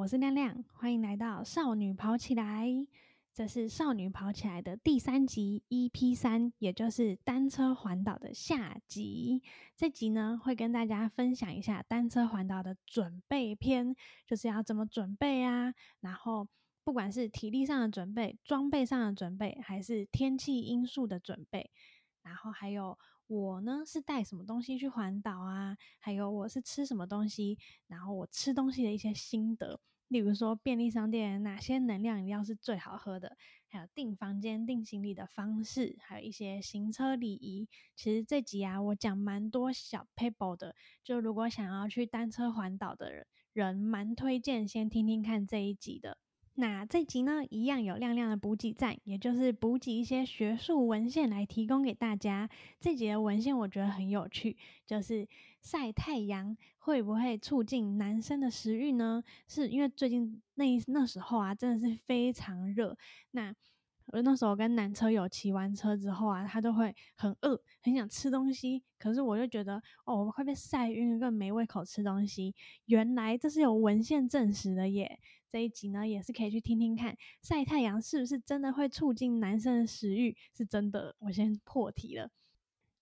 我是亮亮，欢迎来到少女跑起来。这是少女跑起来的第三集 EP 三，也就是单车环岛的下集。这集呢，会跟大家分享一下单车环岛的准备篇，就是要怎么准备啊。然后，不管是体力上的准备、装备上的准备，还是天气因素的准备，然后还有我呢是带什么东西去环岛啊？还有我是吃什么东西？然后我吃东西的一些心得。例如说，便利商店哪些能量饮料是最好喝的？还有订房间、订行李的方式，还有一些行车礼仪。其实这集啊，我讲蛮多小 paper 的。就如果想要去单车环岛的人，人蛮推荐先听听看这一集的。那这集呢，一样有亮亮的补给站，也就是补给一些学术文献来提供给大家。这集的文献我觉得很有趣，就是晒太阳会不会促进男生的食欲呢？是因为最近那那时候啊，真的是非常热。那我那时候跟男车友骑完车之后啊，他都会很饿，很想吃东西。可是我就觉得，哦，我快被晒晕，更没胃口吃东西。原来这是有文献证实的耶！这一集呢，也是可以去听听看，晒太阳是不是真的会促进男生的食欲？是真的。我先破题了。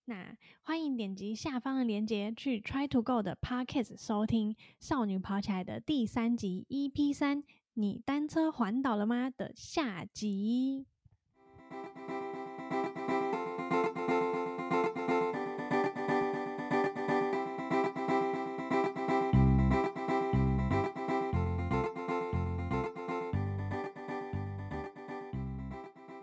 那欢迎点击下方的链接去 Try to Go 的 Podcast 收听《少女跑起来》的第三集 EP 三，你单车环岛了吗？的下集。